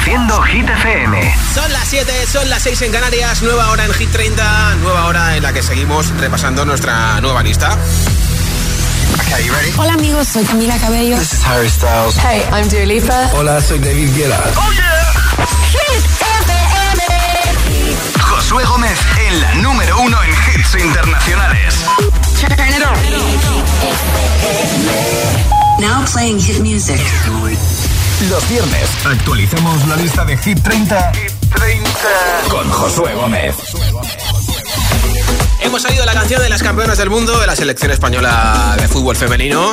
Reproduciendo Hit FM. Son las 7, son las 6 en Canarias, nueva hora en Hit 30, nueva hora en la que seguimos repasando nuestra nueva lista. Okay, you ready? Hola amigos, soy Camila Cabello. This is Harry Styles. Hey, I'm Dua Lipa. Hola, soy David Guetta. Oh yeah. Hit FM. Josué Gómez en la número uno en hits internacionales. Now playing hit music. Los viernes actualizamos la lista de Hit 30, Hit 30. con Josué Gómez. Hemos salido la canción de las campeonas del mundo de la selección española de fútbol femenino.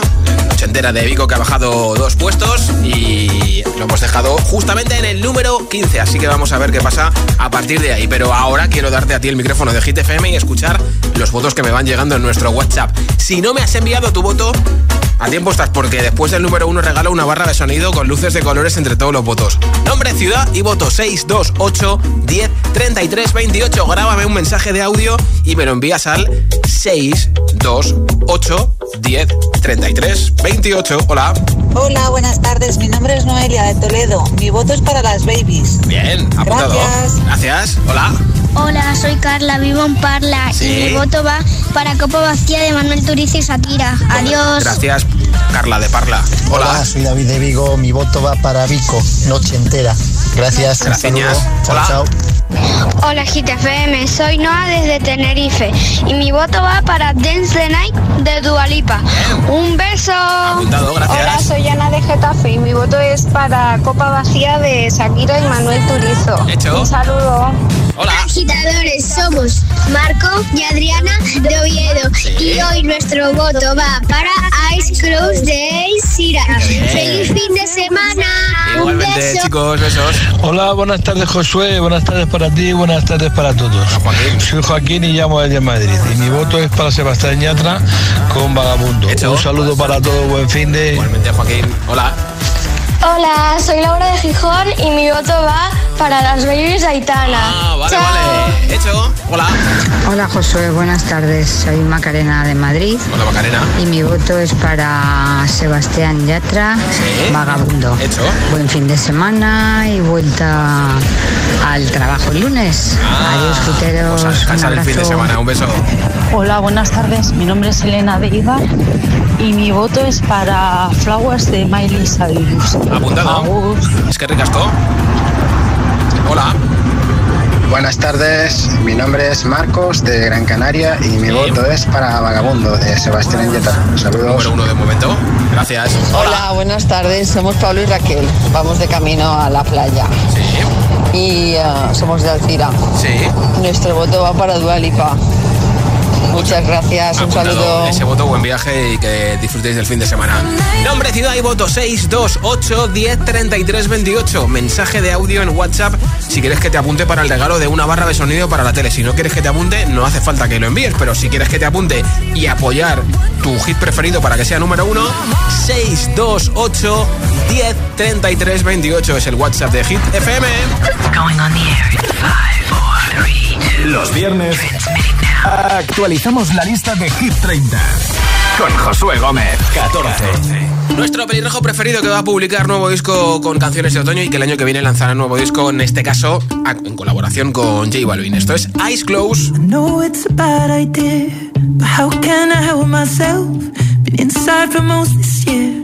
Ochentera de Vigo que ha bajado dos puestos y lo hemos dejado justamente en el número 15. Así que vamos a ver qué pasa a partir de ahí. Pero ahora quiero darte a ti el micrófono de Hit FM y escuchar los votos que me van llegando en nuestro WhatsApp. Si no me has enviado tu voto, a tiempo estás porque después del número uno regalo una barra de sonido con luces de colores entre todos los votos. Nombre, ciudad y voto 628 10 33 28. Grábame un mensaje de audio y me lo envías al 628 10 33 28. Hola. Hola, buenas tardes. Mi nombre es Noelia de Toledo. Mi voto es para las babies. Bien, apuntado. Gracias. Gracias. Hola. Hola, soy Carla, vivo en Parla Sí. y mi voto va para Copa Vacía de Manuel Turizo y Shakira. Adiós. Gracias, Carla de Parla. Hola. soy David de Vigo. Mi voto va para Vico, noche entera. Gracias. Gracias. Hola. chao. Hola, GTFM, soy Noa desde Tenerife y mi voto va para Dance the Night de Dualipa. Un beso. Apuntado, gracias. Hola, soy Ana de Getafe y mi voto es para Copa Vacía de Shakira y Manuel Turizo. Hecho. Un saludo. Hola. Agitadores, somos Marco y Adriana de Oviedo y hoy nuestro voto va para Ice Close de bien. ¡Feliz fin de semana! Un Igualmente, beso. chicos, besos. Hola, buenas tardes Josué, buenas tardes para ti, buenas tardes para todos. Joaquín. Soy Joaquín y llamo desde Madrid y mi voto es para Sebastián Yatra con Vagabundo. Hecho. Un saludo para todos, buen fin de... Igualmente, Joaquín. Hola. Hola, soy Laura de Gijón y mi voto va para las babies de Aitana. Ah, vale, Chao. vale. Hecho. Hola. Hola Josué, buenas tardes. Soy Macarena de Madrid Hola, Macarena. y mi voto es para Sebastián Yatra, Sí. Vagabundo. Hecho. Buen fin de semana y vuelta al trabajo el lunes. Adiós, Pues fruteros. a Un descansar el fin de abrazo. semana. Un beso. Hola, buenas tardes. Mi nombre es Elena de Ibar y mi voto es para Flowers de Miley Cyrus. Apuntado. Es que ricasco. Hola. Buenas tardes. Mi nombre es Marcos de Gran Canaria y mi voto es para Vagabundo de Sebastián Yatra. Saludos. Número uno de momento. Gracias. Hola, buenas tardes. Somos Pablo y Raquel. Vamos de camino a la playa Sí. y eh, somos de Alcira. Sí. Nuestro voto va para Dualipa. Muchas gracias. Un Apuntado saludo. Ese voto, buen viaje y que disfrutéis del fin de semana. Nombre, ciudad y voto 628 10 33 28. Mensaje de audio en WhatsApp si quieres que te apunte para el regalo de una barra de sonido para la tele. Si no quieres que te apunte, no hace falta que lo envíes, pero si quieres que te apunte y apoyar tu hit preferido para que sea número uno, 628 10 33 28 es el WhatsApp de Hit FM. Going on the air in five, four, three, two. Los viernes actualizamos la lista de Hit 30 con Josué Gómez. 14. Nuestro pelirrojo preferido que va a publicar nuevo disco con canciones de otoño y que el año que viene lanzará nuevo disco, en este caso en colaboración con J Balvin. Esto es Eyes Close. know it's a bad idea, but how can I help myself? Been inside for most this year,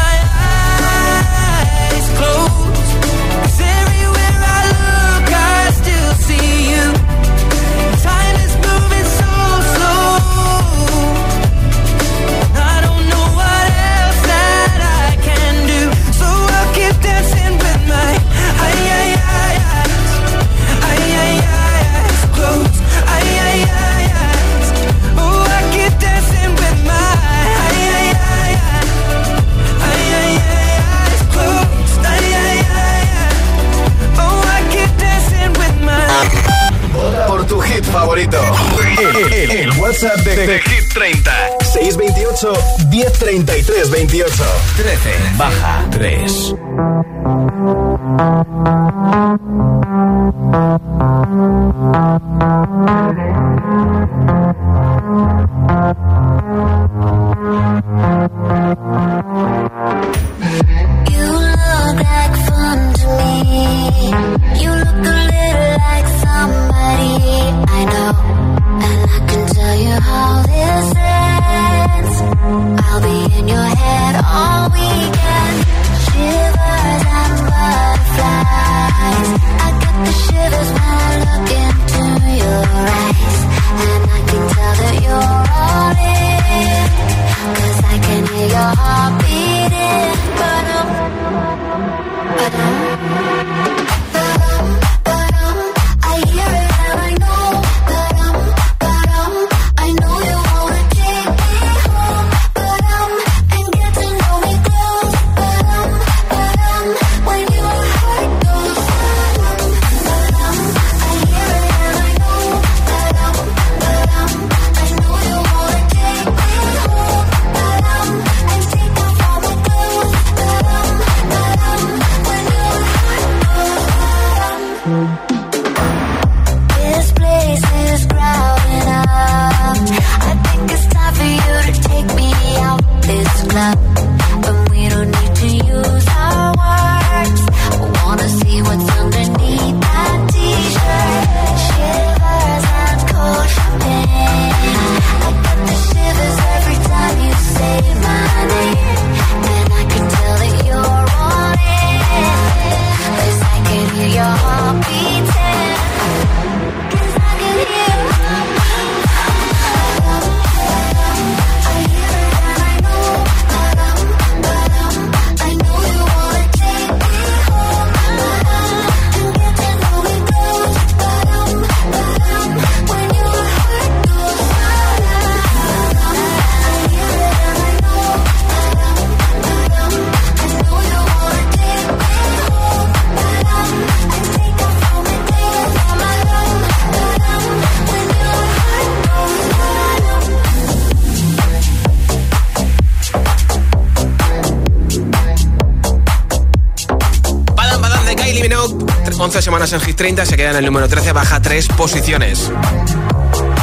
favorito. El, el, el WhatsApp de, de, de, Hit 30. 628 1033 28 13 baja 3. all. Shivers and butterflies. I get the shivers when I look into your eyes. And I can tell that you're all in. Cause I can hear your heart beating. But I'm, but I'm, 11 semanas en Hit 30, se queda en el número 13, baja 3 posiciones.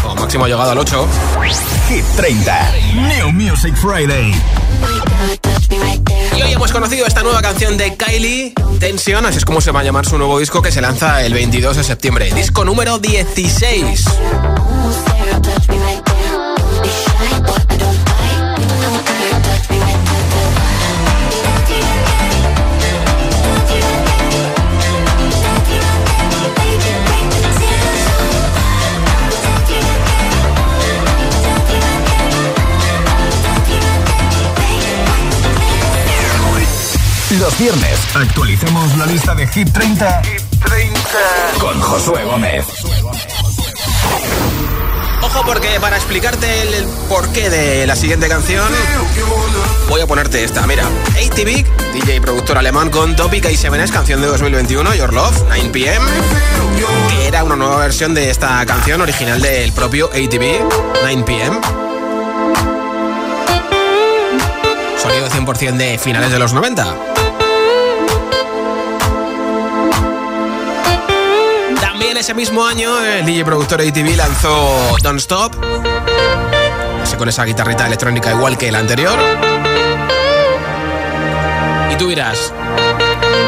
Como máximo ha llegado al 8. Hit 30, New Music Friday. Y hoy hemos conocido esta nueva canción de Kylie, Tension, así es como se va a llamar su nuevo disco que se lanza el 22 de septiembre. Disco número 16. Los viernes actualicemos la lista de Hit 30, Hit 30. con Josué Gómez. Ojo porque para explicarte el, porqué de la siguiente canción voy a ponerte esta. Mira, ATV, DJ y productor alemán con Topic y Sevenes, canción de 2021, Your Love, 9pm, que era una nueva versión de esta canción original del propio ATV, 9pm. Sonido 100% de finales de los 90. Ese mismo año, el DJ productor ATV lanzó Don't Stop. Así con esa guitarrita electrónica igual que el anterior. Y tú dirás,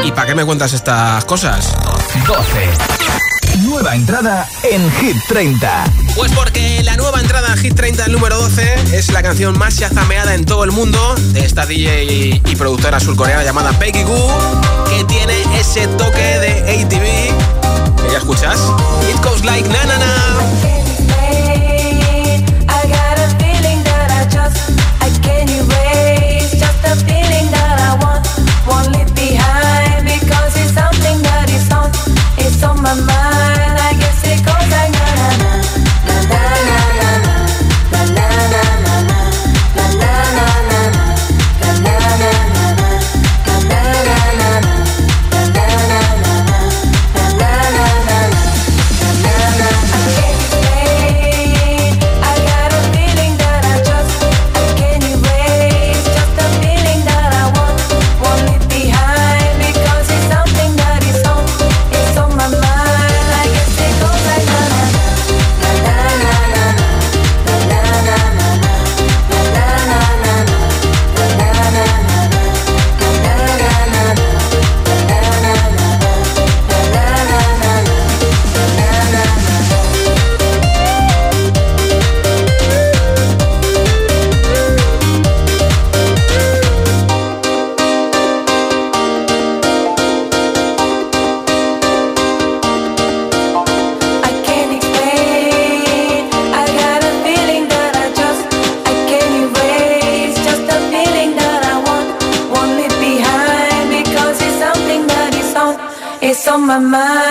¿y para qué me cuentas estas cosas? 12. Nueva entrada en Hit 30. Pues porque la nueva entrada en Hit 30, el número 12, es la canción más chazameada en todo el mundo de esta DJ y productora surcoreana llamada Peggy Goo, que tiene ese toque de ATV ¿Ya escuchas? It goes like na na na. my mind.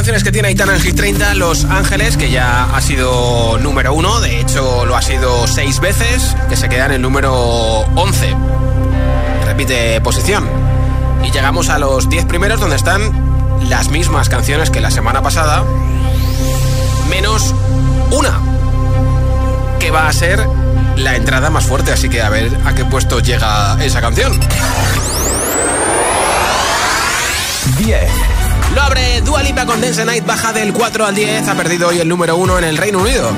Canciones que tiene Aitana en Hit 30, Los Ángeles, que ya ha sido número uno, de hecho lo ha sido seis veces, que se queda en el número 11. Repite posición. Y llegamos a los 10 primeros donde están las mismas canciones que la semana pasada, menos una, que va a ser la entrada más fuerte, así que a ver a qué puesto llega esa canción. 10. Lo abre Dua Lipa con Dance Night, baja del 4 al 10, ha perdido hoy el número 1 en el Reino Unido.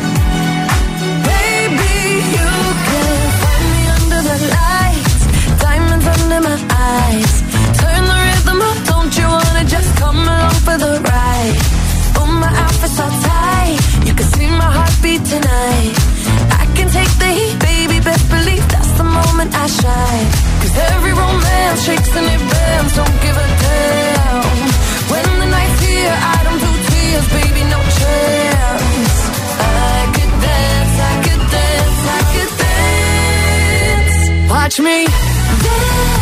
Cause every shakes don't give a damn. I don't do tears, baby, no chance. I could dance, I could dance, I could dance. Watch me dance,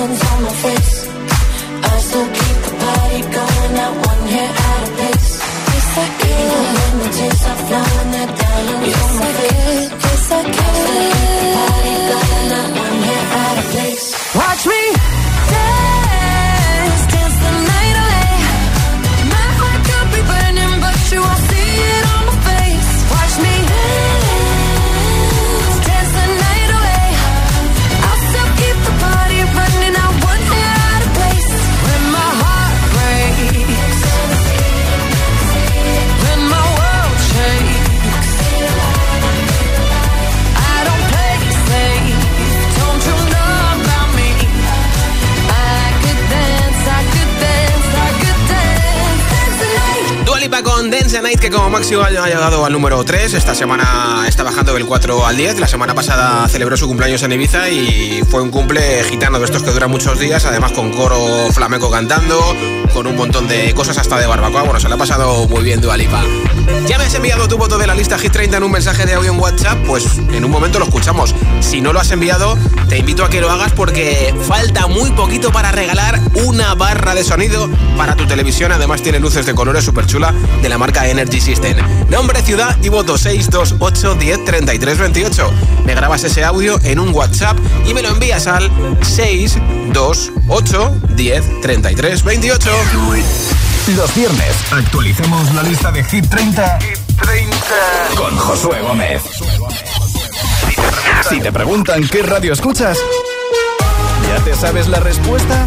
diamonds on my face. I still keep the party going, not one hair out of place. Yes, I can. Even when the tears are flowing, are diamonds on my face. Yes, I can. Que como máximo ha llegado al número 3. Esta semana está bajando del 4 al 10. La semana pasada celebró su cumpleaños en Ibiza y fue un cumple gitano de estos que duran muchos días, además con coro flamenco cantando, con un montón de cosas hasta de barbacoa. Bueno, se le ha pasado muy bien Dua Lipa. ¿Ya me has enviado tu voto de la lista Hit 30 en un mensaje de audio en WhatsApp? Pues en un momento lo escuchamos. Si no lo has enviado, te invito a que lo hagas porque falta muy poquito para regalar una barra de sonido para tu televisión. Además tiene luces de colores súper chula de la marca Energy System. Nombre, ciudad y voto 628 10 33 28. Me grabas ese audio en un WhatsApp y me lo envías al 628 10 33 28. Los viernes actualicemos la lista de Hit 30, Hit 30. con Josué Gómez. Si te preguntan qué radio escuchas, ¿ya te sabes la respuesta?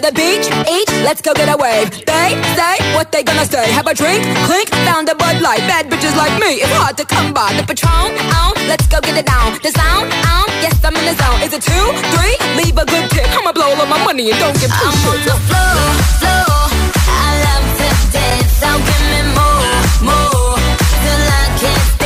To the beach, each, let's go get a wave. They say what they gonna say. Have a drink, clink, found a Bud Light. Bad bitches like me, it's hard to come by. The Patron, on, let's go get it down. The sound, on, yes I'm in the zone. Is it two, three? Leave a good tip. I'ma blow all of my money and don't get pushed. I'm on the floor, floor. I love to dance, so give me more, more. Till I can't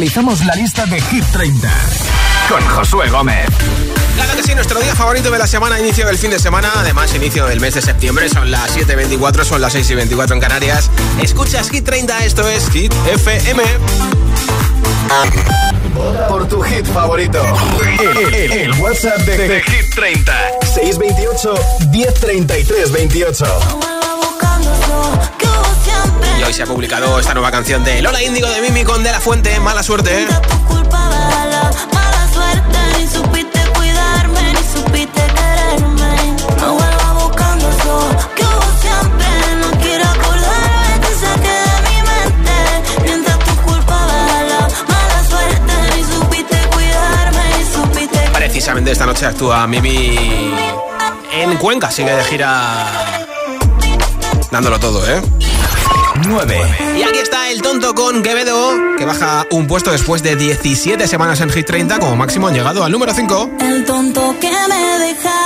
actualizamos la lista de Hit 30 con Josué Gómez. Claro que sí, nuestro día favorito de la semana, inicio del fin de semana, además inicio del mes de septiembre, son las 7.24, son las 6.24 en Canarias. Escuchas Hit 30, esto es Hit FM. Por tu hit favorito. El, el- el WhatsApp de, de Hit 30. 628 1033 28. Y hoy se ha publicado esta nueva canción de Lola Índigo de Mimi con De La Fuente, Mala Suerte. Precisamente esta noche actúa Mimi en Cuenca, sigue de gira. Dándolo todo, ¿eh? 9. Y aquí está el tonto con Quevedo, que baja un puesto después de 17 semanas en Hit 30, como máximo han llegado al número 5. El tonto que me dejaste,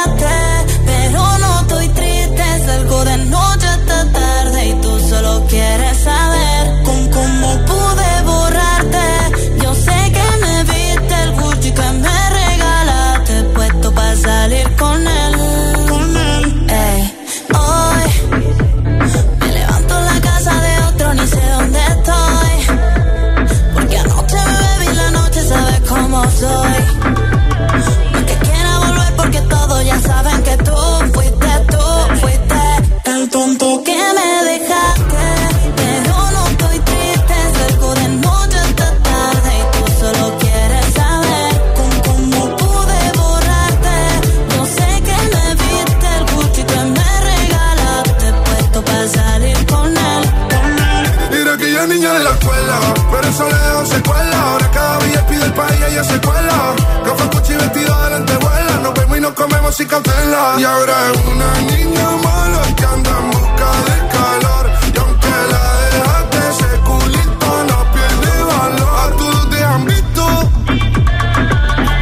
sin. Y ahora es una niña mala que anda en busca de calor. Y aunque la dejaste, ese culito no pierde valor. A todos te han visto.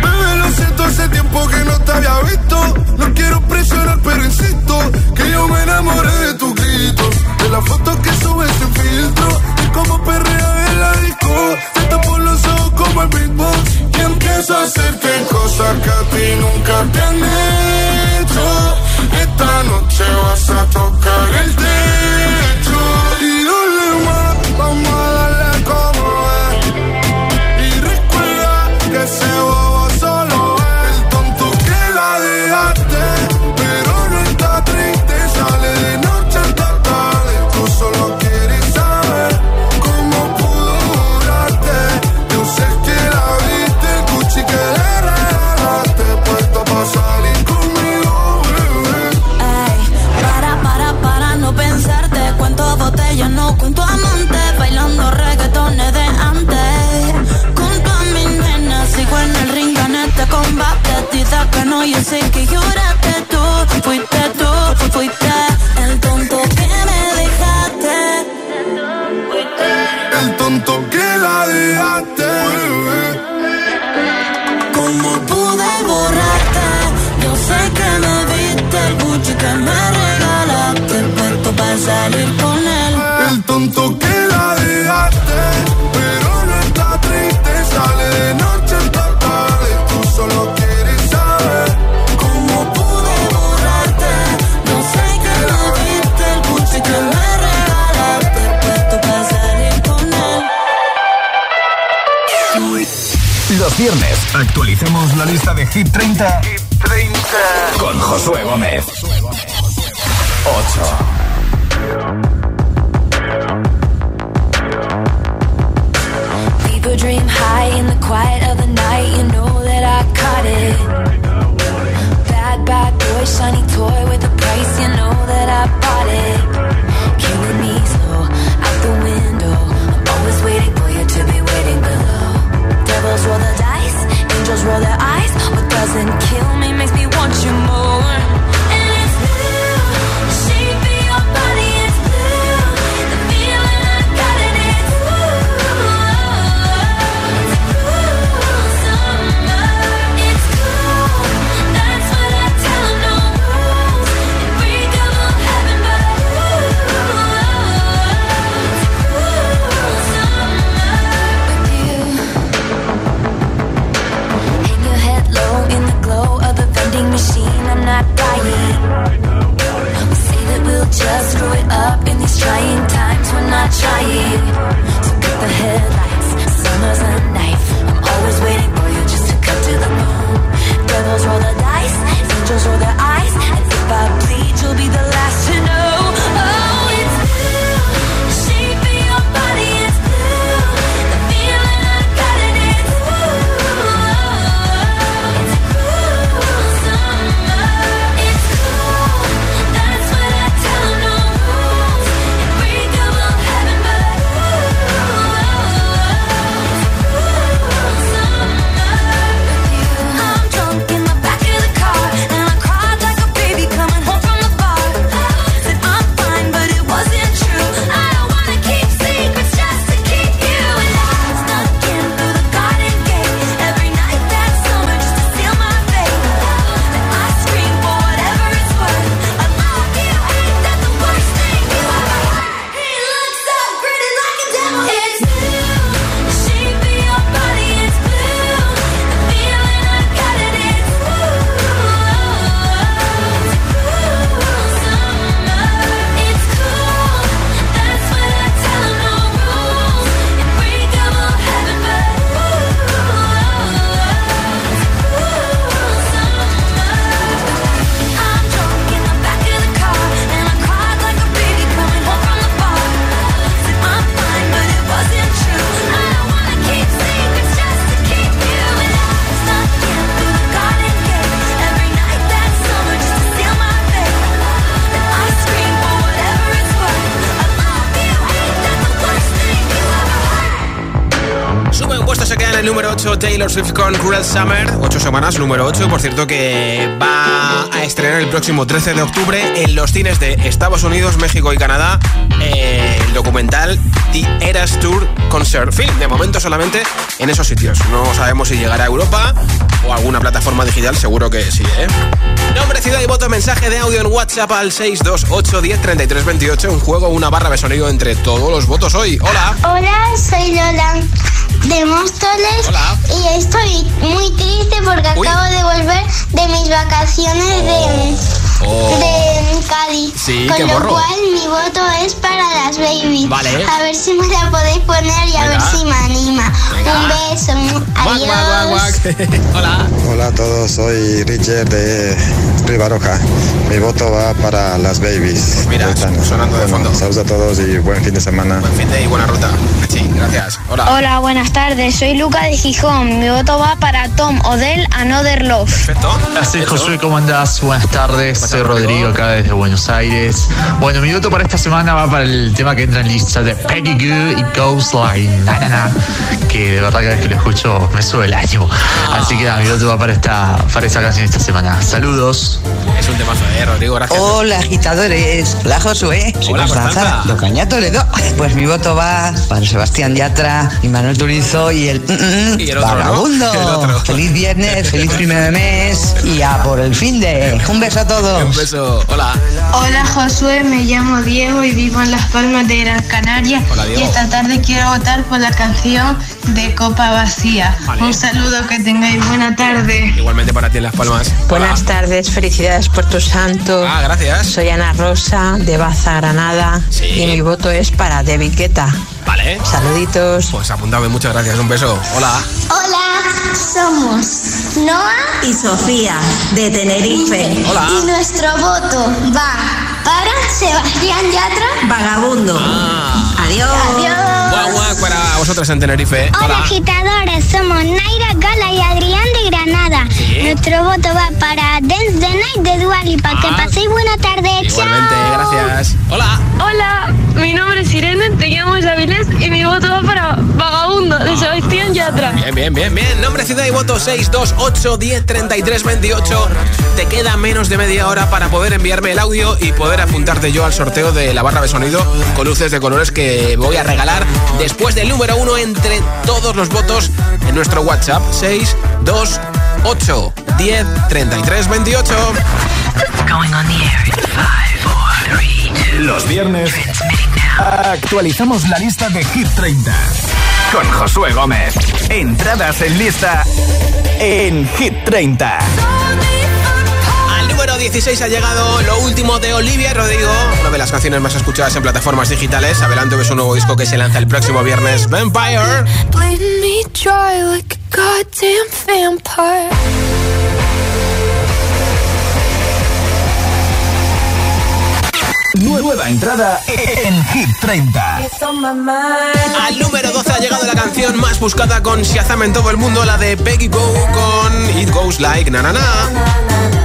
Bebé, lo siento, hace tiempo que no te había visto. No quiero presionar, pero insisto que yo me enamoré de tus gritos. De las fotos que subes sin filtro. Y como perrea en la disco. Te tapo los ojos como el beatbox. Y empiezo a hacerte cosas que a ti nunca te han Swift con Cruel Summer. 8 semanas, número 8. Por cierto, que va a estrenar el próximo 13 de octubre en los cines de Estados Unidos, México y Canadá el documental The Eras Tour Concert Film. De momento solamente en esos sitios. No sabemos si llegará a Europa o alguna plataforma digital, seguro que sí, ¿eh? Nombre, ciudad y voto, mensaje de audio en WhatsApp al 628 10 Un juego, una barra de sonido entre todos los votos hoy. Hola. Hola, soy Lola de Móstoles y estoy muy triste porque acabo de volver de mis vacaciones de, Oh. de Cádiz. Sí, con qué lo morro. cual mi voto es para las babies. Vale. A ver si me la podéis poner y a ver si me anima. Venga. Un beso. Guac, guac, guac, Adiós. guac. Hola. Hola a todos, soy Richard de Rivaroja. Mi voto va para las babies. Mira, sonando de Bueno, fondo. Saludos a todos y buen fin de semana. Buen fin de y buena ruta. Sí, gracias. Hola. Hola, buenas tardes. Soy Luca de Gijón. Mi voto va para Tom Odell Another Love. Perfecto. Así Josué, ¿cómo andás? Buenas tardes, soy Rodrigo acá desde Buenos Aires. Bueno, mi voto para esta semana va para el tema que entra en lista de Peggy Goo y Ghost Line, na, na, na, que de verdad cada vez que lo escucho me sube el ánimo. Así que nada, mi voto va para esta, para esta canción esta semana. Saludos. Es un temazo, eh, Rodrigo, gracias. Hola agitadores, hola Josué, Hola, Constanza. de Ocaña Toledo. Pues mi voto va para Sebastián Yatra y Manuel Turizo y el, mm, mm, Y el otro, ¿no? vagabundo. El otro. Feliz viernes, feliz primer de mes y a por el fin de. Un beso a todos. Un beso. Hola. Hola Josué, me llamo Diego y vivo en Las Palmas de Gran Canaria. Hola, Diego. Y esta tarde quiero votar por la canción de Copa Vacía. Vale. Un saludo, que tengáis buena tarde. Igualmente para ti en Las Palmas. Buenas Hola. tardes, felicidades por tu santo. Ah, gracias. Soy Ana Rosa de Baza, Granada. Sí. Y mi voto es para David Guetta. Vale. Saluditos. Pues apuntame, muchas gracias. Un beso. Hola. Hola, somos Noah Y Sofía, de Tenerife. Hola. y nuestro voto va para Sebastián Yatra. Vagabundo. Ah. Adiós. Guau, guau, para vosotras en Tenerife. Hola agitadores, somos Naira Gala y Adrián Sí. Nuestro voto va para Dance the Night de Duali, para que Ah. paséis buena tarde. Igualmente, Chao. gracias. Hola. Hola, mi nombre es Irene, te llamo Isabilés y mi voto va para Vagabundo de Sebastián Yatra. Bien, bien, bien, bien. Nombre, ciudad y voto 628 10 33 28. Te queda menos de media hora para poder enviarme el audio y poder apuntarte yo al sorteo de la barra de sonido con luces de colores que voy a regalar después del número uno entre todos los votos en nuestro WhatsApp 628 10 33 28. Going on the air in five, four, three, two. Los viernes actualizamos la lista de Hit 30 con Josué Gómez. Entradas en lista en Hit 30. Al número 16 ha llegado lo último de Olivia Rodrigo, una de las canciones más escuchadas en plataformas digitales. Adelante ves un nuevo disco que se lanza el próximo viernes, vampire. Nueva entrada en Hit 30. Al número 12 ha llegado la canción más buscada con Shazam en todo el mundo, la de Peggy Go con It Goes Like Na Na Na.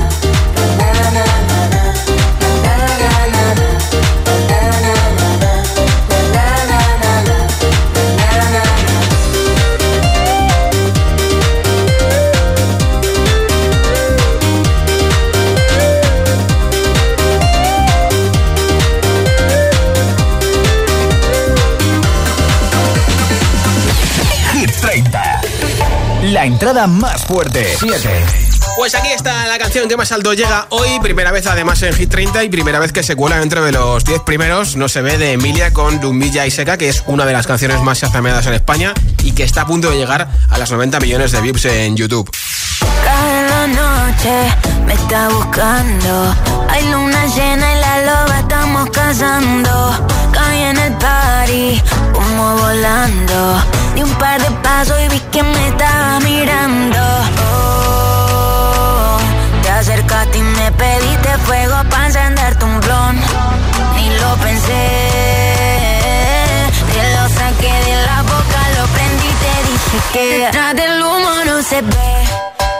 Entrada más fuerte. 7. Pues aquí está la canción que más alto llega hoy, primera vez además en Hit 30 y primera vez que se cuela dentro de los 10 primeros, no se ve, de Emilia con Dumbilla y Seca, que es una de las canciones más shazameadas en España y que está a punto de llegar a las 90 millones de views en YouTube. Cada noche me está buscando. Hay luna llena y la loba estamos cazando. Caí en el party, como volando. Di un par de pasos y vi que me estaba mirando. Oh, te acercaste y me pediste fuego para encenderte un blon. Ni lo pensé. Te lo saqué de la boca, lo prendí y te dije que detrás del humo no se ve.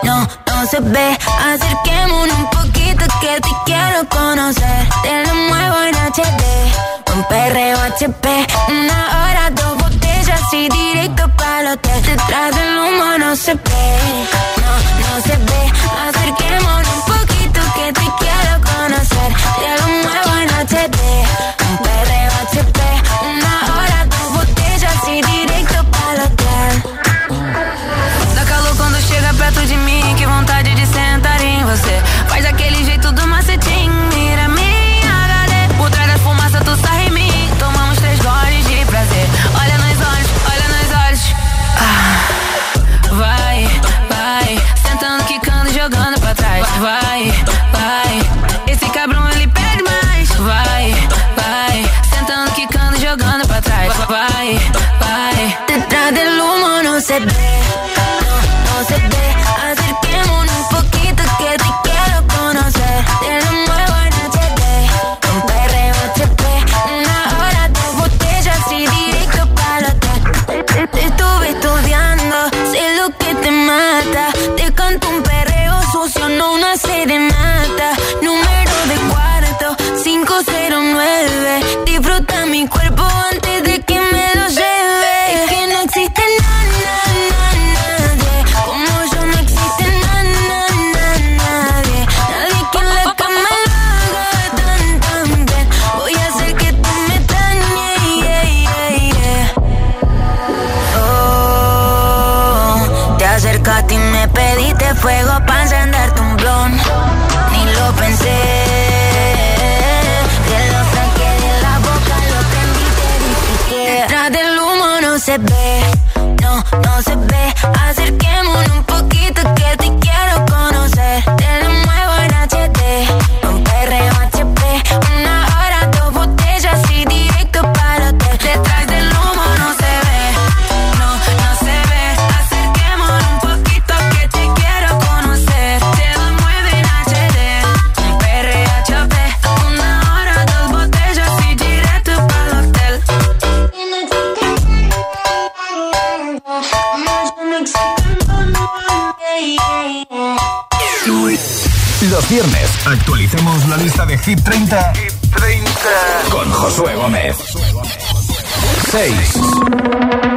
No, no se ve. Acerquémonos un poquito que te quiero conocer. Te lo muevo en HD. Un perreo HP. Una hora, dos botellas así directo para el hotel. Detrás del humo no se ve, no, no se ve. Acerquémonos un poquito que te quiero conocer. Te lo muevo en HD, un perreo HP. Una hora, dos botellas y directo para el hotel. Dá calor quando chega perto de mim, que vontade de sentar em você. Vai vai. delincuente se ve, no, no se ve. Acerquémonos un poco Hip 30. 30. Con Josué Gómez. 6.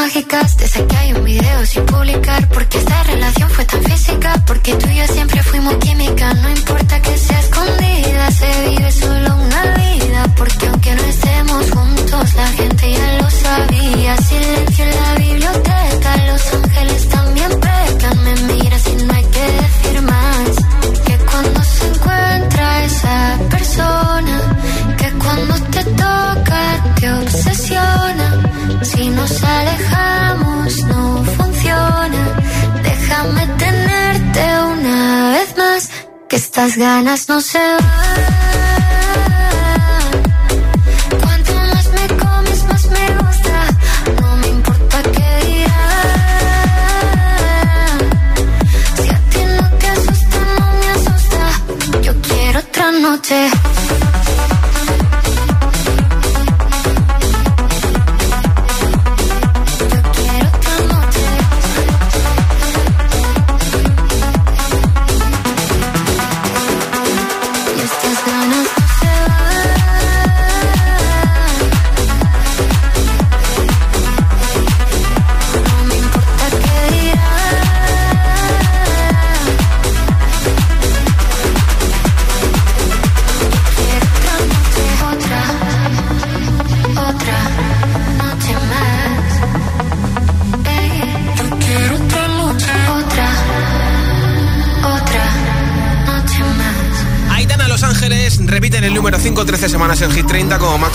Mágicas, desde que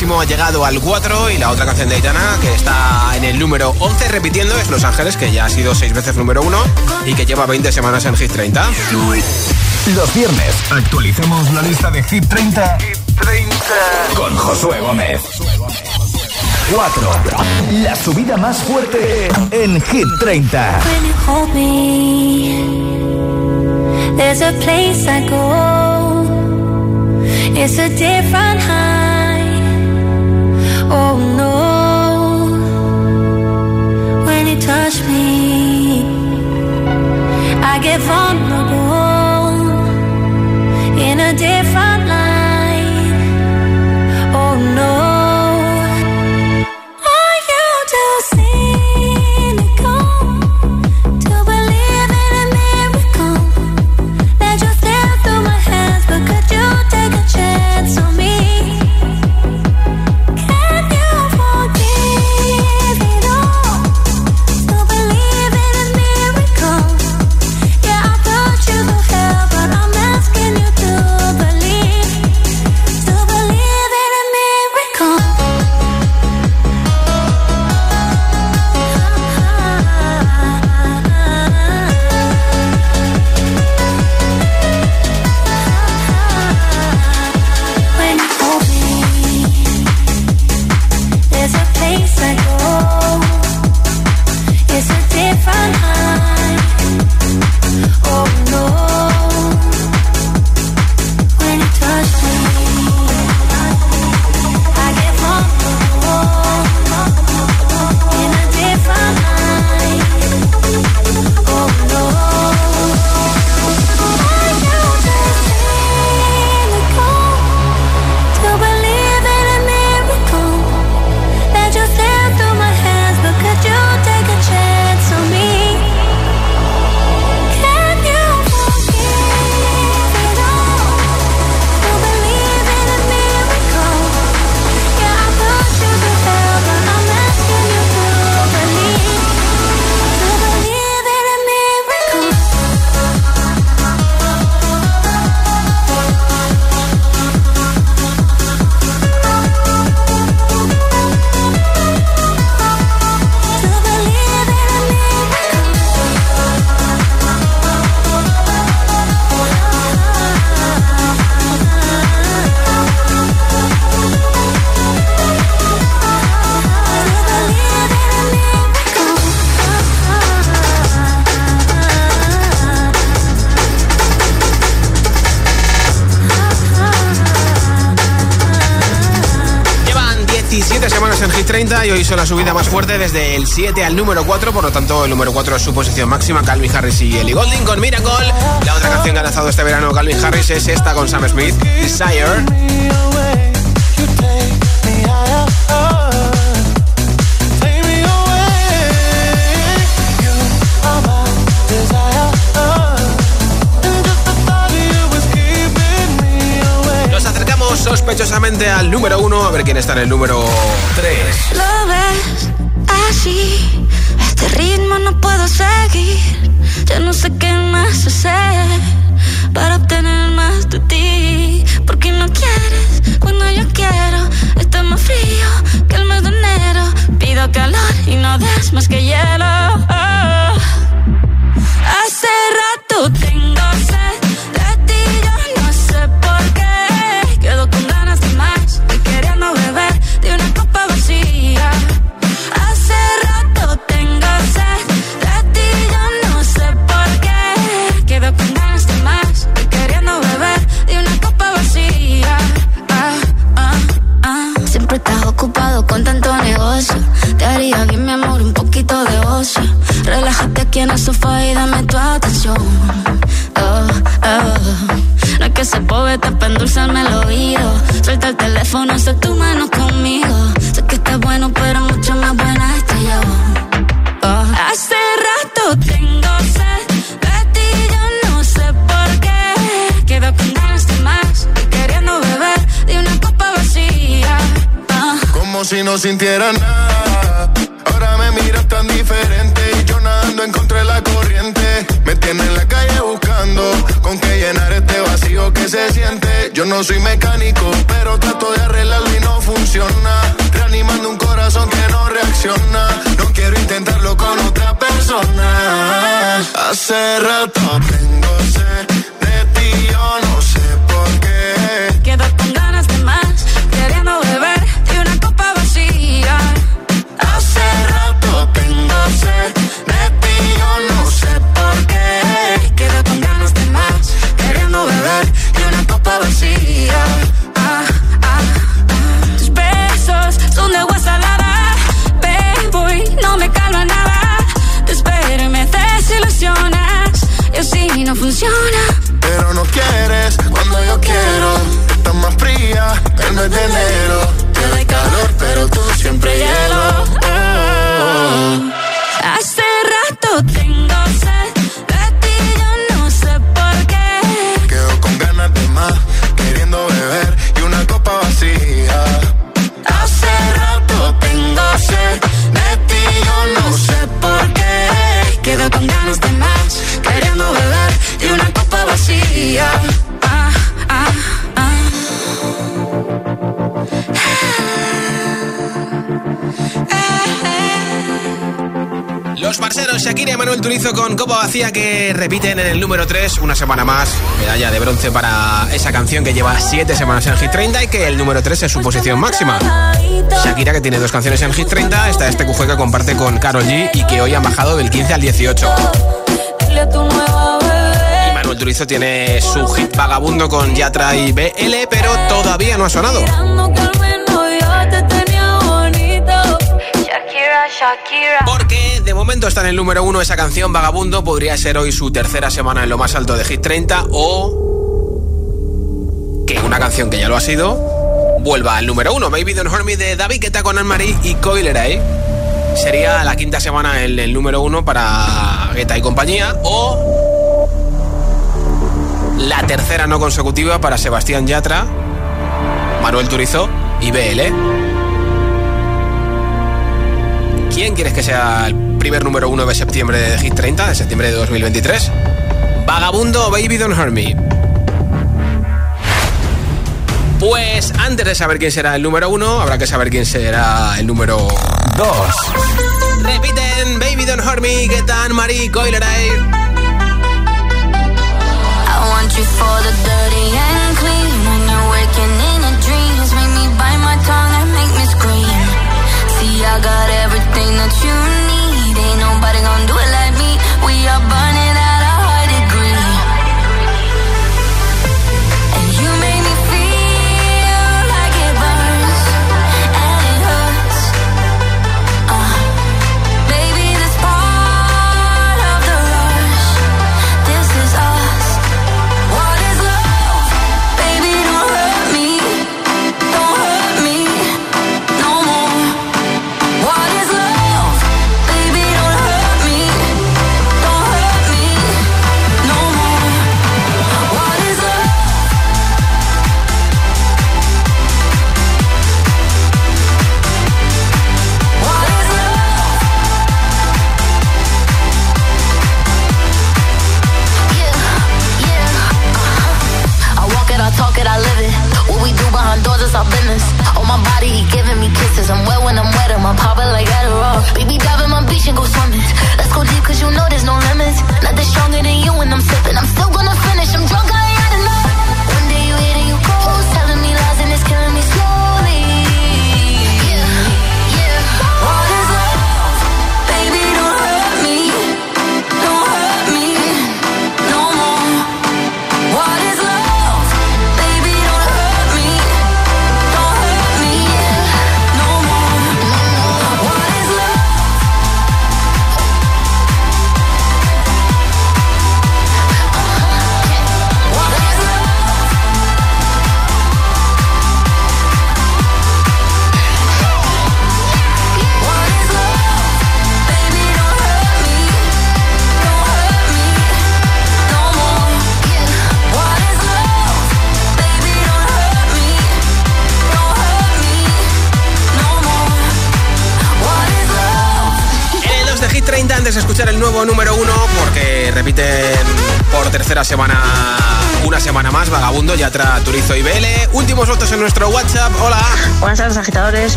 máximo ha llegado al 4 y la otra canción de Aitana que está en el número 11 repitiendo es Los Ángeles que ya ha sido 6 veces número 1 y que lleva 20 semanas en Hit 30. Los viernes actualizamos la lista de Hit 30, con Josué Gómez. 4. La subida más fuerte en Hit 30. When you hold me, there's a place I go. It's a different high. I 30 y hoy son la subida más fuerte desde el 7 al número 4, por lo tanto el número 4 es su posición máxima, Calvin Harris y Ellie Golding con Miracle. La otra canción que ha lanzado este verano Calvin Harris es esta con Sam Smith, Desire. Sospechosamente al número 1, a ver quién está en el número 3. Lo ves así, este ritmo no puedo seguir. Ya no sé qué más hacer para obtener más de ti. Porque no quieres cuando yo quiero. Está más frío que el mes de enero. Pido calor y no des más que hielo. Oh. Hace rato tengo si no sintiera nada. Ahora me miras tan diferente y yo nadando en contra de la corriente. Me tiene en la calle buscando con qué llenar este vacío que se siente. Yo no soy mecánico, pero trato de arreglarlo y no funciona. Reanimando un corazón que no reacciona. No quiero intentarlo con otra persona. Hace rato tengo sed de ti, yo no sé por qué. Quedo con ganas de más, queriendo sed de ti, yo no sé por qué. Quedo con ganas de más, queriendo beber de una copa vacía. Ah, ah, ah. Tus besos son de agua salada, bebo y no me calma nada. Te espero y me desilusionas, y así no funciona. Pero no quieres cuando yo quiero. Estás más fría el mes de enero. Te doy calor, pero tú siempre vacía. Ah, ah, ah. Los parceros Shakira y Manuel Turizo con Copa Vacía que repiten en el número 3 una semana más. Medalla de bronce para esa canción que lleva 7 semanas en Hit 30 y que el número 3 es su posición máxima. Shakira que tiene dos canciones en Hit 30, está este QG que comparte con Karol G y que hoy han bajado del 15 al 18. Y Manuel Turizo tiene su hit vagabundo con Yatra y BL, pero todavía no ha sonado. Porque de momento está en el número uno esa canción Vagabundo. Podría ser hoy su tercera semana en lo más alto de Hit 30 o que una canción que ya lo ha sido vuelva al número uno. Baby Don't Hurt Me de David Guetta con Anne-Marie y Coileray. Sería la quinta semana en el número uno para Guetta y compañía o la tercera no consecutiva para Sebastián Yatra, Manuel Turizo y BL. ¿Quién quieres que sea el primer número uno de septiembre de Hit 30, de septiembre de 2023? Vagabundo Baby Don't Hurt Me. Pues antes de saber quién será el número uno, habrá que saber quién será el número dos. Repiten Baby Don't Hurt Me, Getan, Marie, Coileray. The dirty and clean. When you're waking in your dreams, make me bite my tongue and make me scream. See, I got everything that you need. Ain't nobody gonna do it like me. We are burning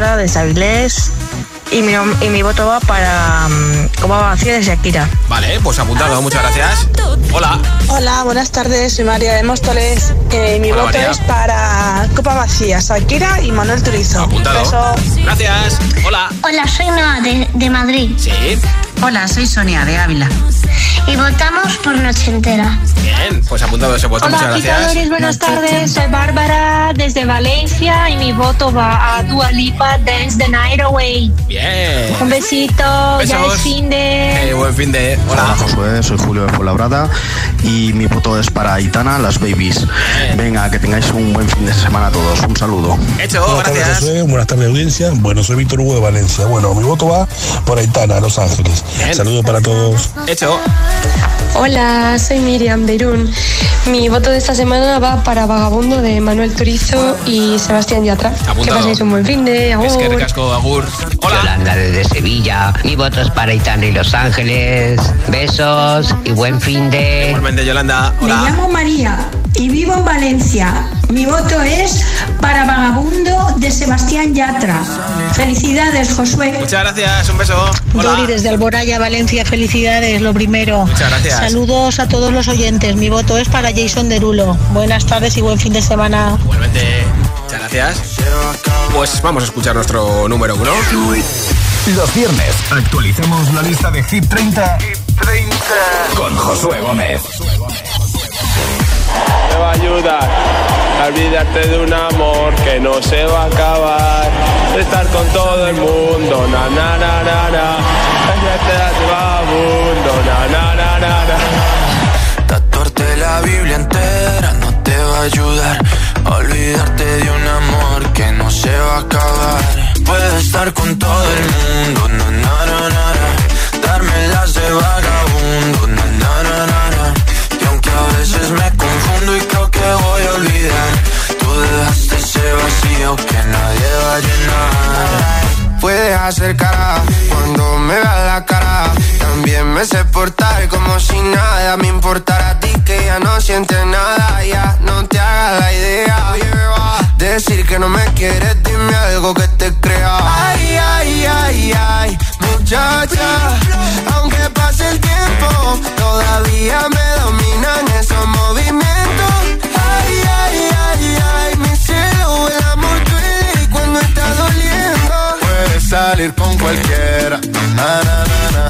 Sara de Avilés y mi, y mi voto va para um, Copa Vacía de Shakira. Vale, pues apuntado, muchas gracias. Hola. Hola, buenas tardes. Soy María de Móstoles. Eh, mi Hola, voto María. es para Copa Vacía, Shakira y Manuel Turizo. Apuntado. Beso. Gracias. Hola. Hola, soy Noa de, de Madrid Sí. Hola, soy Sonia de Ávila. y votamos por Noche Entera. Bien, pues apuntado ese voto, muchas gracias. buenas tardes. Soy Bárbara desde Valencia y mi voto va a Dua Lipa Dance the Night Away. Bien. Un besito, ya Besos. es fin de... Eh, buen fin de. Hola Hola. Josué, soy Julio de Fuenlabrada y mi voto es para Aitana, las babies. Venga, que tengáis un buen fin de semana a todos. Un saludo. Hecho, Buenas tardes. Buenas audiencia. Bueno, soy Víctor Hugo de Valencia. Bueno, mi voto va por Aitana, Los Ángeles. Bien. Saludos para todos. Hecho. Hola, soy Miriam de Irún. Mi voto de esta semana va para Vagabundo de Manuel Turizo y Sebastián Yatra. Apuntado. Que paséis un buen fin de Es que agur. recasco, Agur. Hola. Yolanda desde Sevilla. Mi voto es para Aitana y Los Ángeles. Besos y buen fin de. Igualmente, Yolanda. Me llamo María y vivo en Valencia. Mi voto es para Vagabundo de Sebastián Yatra. Felicidades, Josué. Muchas gracias, un beso. Hola. Dori desde Alboraya, Valencia, felicidades, lo primero. Muchas gracias. Saludos a todos los oyentes. Mi voto es para Jason Derulo. Buenas tardes y buen fin de semana. Igualmente, muchas gracias. Pues vamos a escuchar nuestro número uno. Los viernes actualicemos la lista de Hit 30, con Josué Gómez. Te va a ayudar a olvidarte de un amor que no se va a acabar. De estar con todo el mundo, na na na na na. Cállate, hazte vagabundo, na na na na na. Tatuarte la Biblia entera no te va a ayudar a olvidarte de un amor que no se va a acabar. Puedes estar con todo el mundo, si nada me importara a ti que ya no sientes nada. Ya no te hagas la idea. Decir que no me quieres, dime algo que te crea. Ay, ay, ay, ay, muchacha. Aunque pase el tiempo, todavía me dominan esos movimientos. Ay, ay, ay, ay, mi cielo, el amor duele cuando está doliendo. Puedes salir con cualquiera, na, na, na.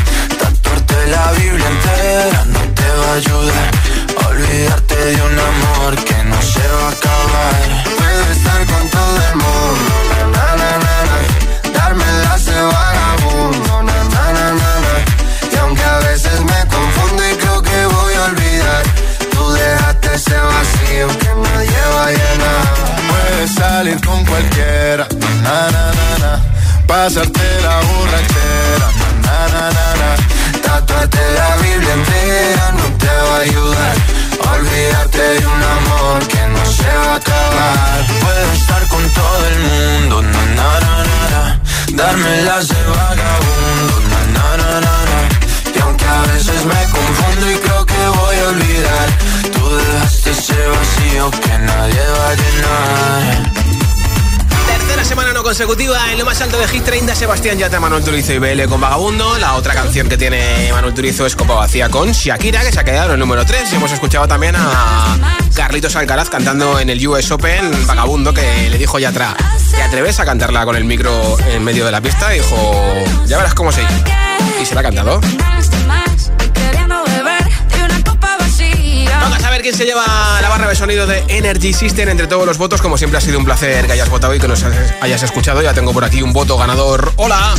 Hit 30, Sebastián Yatra, Manuel Turizo y BL con Vagabundo. La otra canción que tiene Manuel Turizo es Copa Vacía con Shakira, que se ha quedado en el número 3. Y hemos escuchado también a Carlitos Alcaraz cantando en el US Open Vagabundo, que le dijo Yatra, ¿te atreves a cantarla con el micro en medio de la pista? Dijo, ya verás cómo se Y se la ha cantado. Vamos a saber quién se lleva la barra de sonido de Energy System entre todos los votos. Como siempre ha sido un placer que hayas votado y que nos hayas escuchado. Ya tengo por aquí un voto ganador. Hola.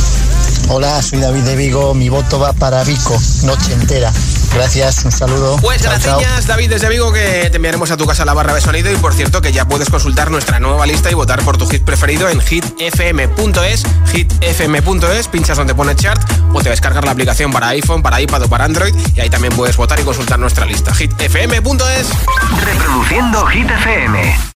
Hola, soy David de Vigo. Mi voto va para Vico, noche entera. Gracias, un saludo. Pues Chao, chao. gracias, David, desde Vigo, que te enviaremos a tu casa la barra de sonido. Y por cierto, que ya puedes consultar nuestra nueva lista y votar por tu hit preferido en hitfm.es. Hitfm.es, pinchas donde pone chart o te descargas la aplicación para iPhone, para iPad o para Android. Y ahí también puedes votar y consultar nuestra lista. Hitfm.es. Reproduciendo Hit FM.